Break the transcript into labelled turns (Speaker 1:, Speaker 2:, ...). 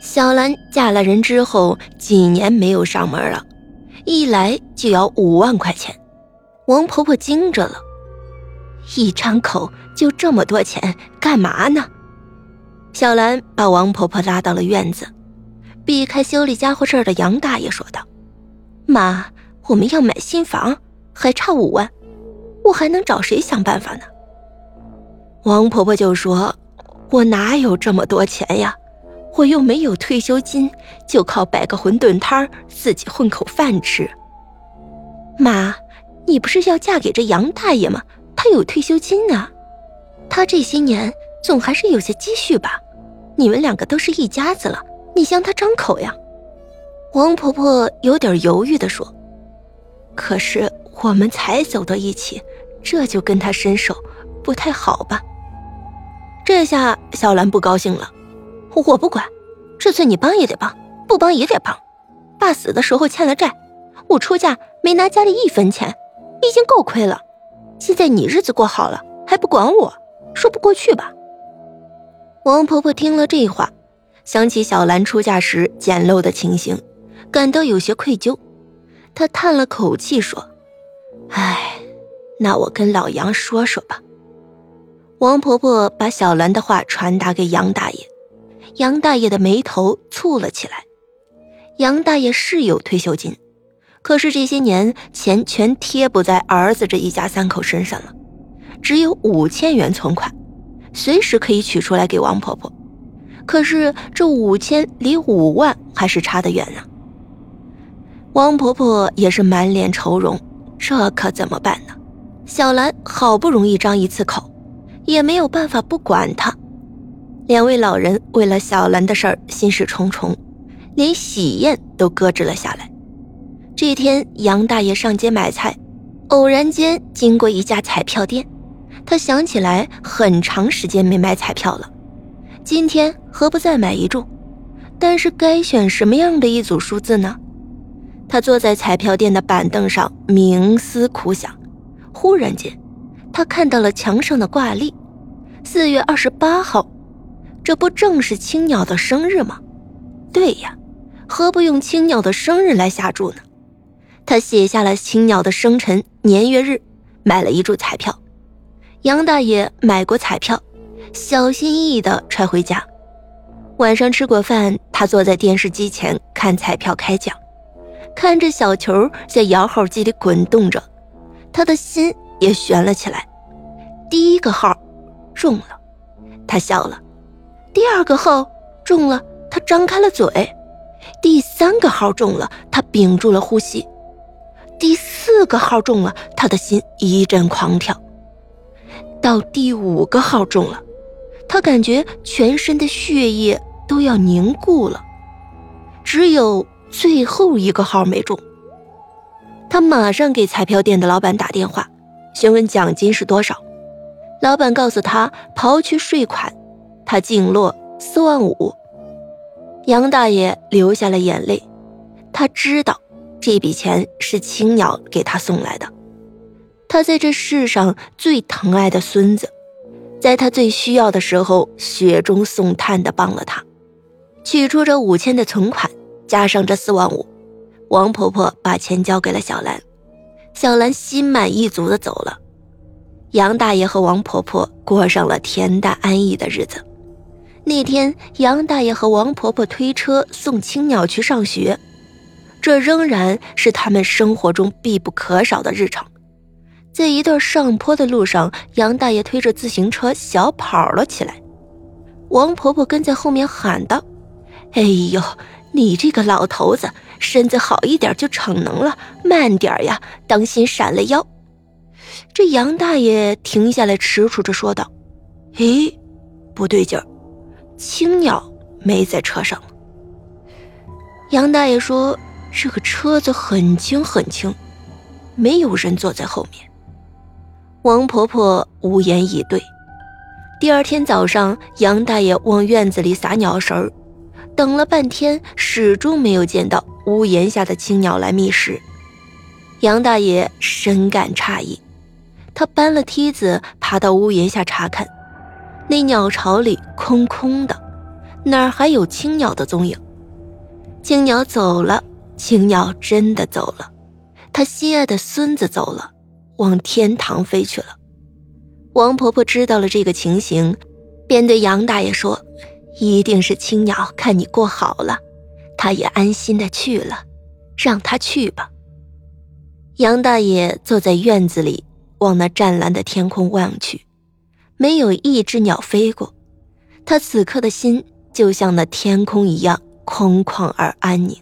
Speaker 1: 小兰嫁了人之后，几年没有上门了，一来就要五万块钱。王婆婆惊着了，一张口就这么多钱，干嘛呢？小兰把王婆婆拉到了院子，避开修理家伙事儿的杨大爷说道：“妈，我们要买新房，还差五万，我还能找谁想办法呢？”王婆婆就说：“我哪有这么多钱呀？”我又没有退休金，就靠摆个馄饨摊儿自己混口饭吃。妈，你不是要嫁给这杨大爷吗？他有退休金呢，他这些年总还是有些积蓄吧？你们两个都是一家子了，你向他张口呀？王婆婆有点犹豫地说：“可是我们才走到一起，这就跟他伸手，不太好吧？”这下小兰不高兴了。我不管，这次你帮也得帮，不帮也得帮。爸死的时候欠了债，我出嫁没拿家里一分钱，已经够亏了。现在你日子过好了，还不管我，说不过去吧？王婆婆听了这话，想起小兰出嫁时简陋的情形，感到有些愧疚。她叹了口气说：“唉，那我跟老杨说说吧。”王婆婆把小兰的话传达给杨大爷。杨大爷的眉头蹙了起来。杨大爷是有退休金，可是这些年钱全贴补在儿子这一家三口身上了，只有五千元存款，随时可以取出来给王婆婆。可是这五千离五万还是差得远呢。王婆婆也是满脸愁容，这可怎么办呢？小兰好不容易张一次口，也没有办法不管她。两位老人为了小兰的事儿心事重重，连喜宴都搁置了下来。这天，杨大爷上街买菜，偶然间经过一家彩票店，他想起来很长时间没买彩票了，今天何不再买一注？但是该选什么样的一组数字呢？他坐在彩票店的板凳上冥思苦想，忽然间，他看到了墙上的挂历，四月二十八号。这不正是青鸟的生日吗？对呀，何不用青鸟的生日来下注呢？他写下了青鸟的生辰年月日，买了一注彩票。杨大爷买过彩票，小心翼翼地揣回家。晚上吃过饭，他坐在电视机前看彩票开奖，看着小球在摇号机里滚动着，他的心也悬了起来。第一个号中了，他笑了。第二个号中了，他张开了嘴；第三个号中了，他屏住了呼吸；第四个号中了，他的心一阵狂跳；到第五个号中了，他感觉全身的血液都要凝固了。只有最后一个号没中，他马上给彩票店的老板打电话，询问奖金是多少。老板告诉他，刨去税款。他净落四万五，杨大爷流下了眼泪。他知道这笔钱是青鸟给他送来的，他在这世上最疼爱的孙子，在他最需要的时候雪中送炭的帮了他。取出这五千的存款，加上这四万五，王婆婆把钱交给了小兰，小兰心满意足的走了。杨大爷和王婆婆过上了恬淡安逸的日子。那天，杨大爷和王婆婆推车送青鸟去上学，这仍然是他们生活中必不可少的日常。在一段上坡的路上，杨大爷推着自行车小跑了起来，王婆婆跟在后面喊道：“哎呦，你这个老头子，身子好一点就逞能了，慢点呀，当心闪了腰。”这杨大爷停下来，踟蹰着说道：“咦，不对劲儿。”青鸟没在车上。杨大爷说：“这个车子很轻很轻，没有人坐在后面。”王婆婆无言以对。第二天早上，杨大爷往院子里撒鸟食儿，等了半天，始终没有见到屋檐下的青鸟来觅食。杨大爷深感诧异，他搬了梯子，爬到屋檐下查看。那鸟巢里空空的，哪儿还有青鸟的踪影？青鸟走了，青鸟真的走了，他心爱的孙子走了，往天堂飞去了。王婆婆知道了这个情形，便对杨大爷说：“一定是青鸟看你过好了，他也安心的去了，让他去吧。”杨大爷坐在院子里，往那湛蓝的天空望去，没有一只鸟飞过。他此刻的心就像那天空一样空旷而安宁。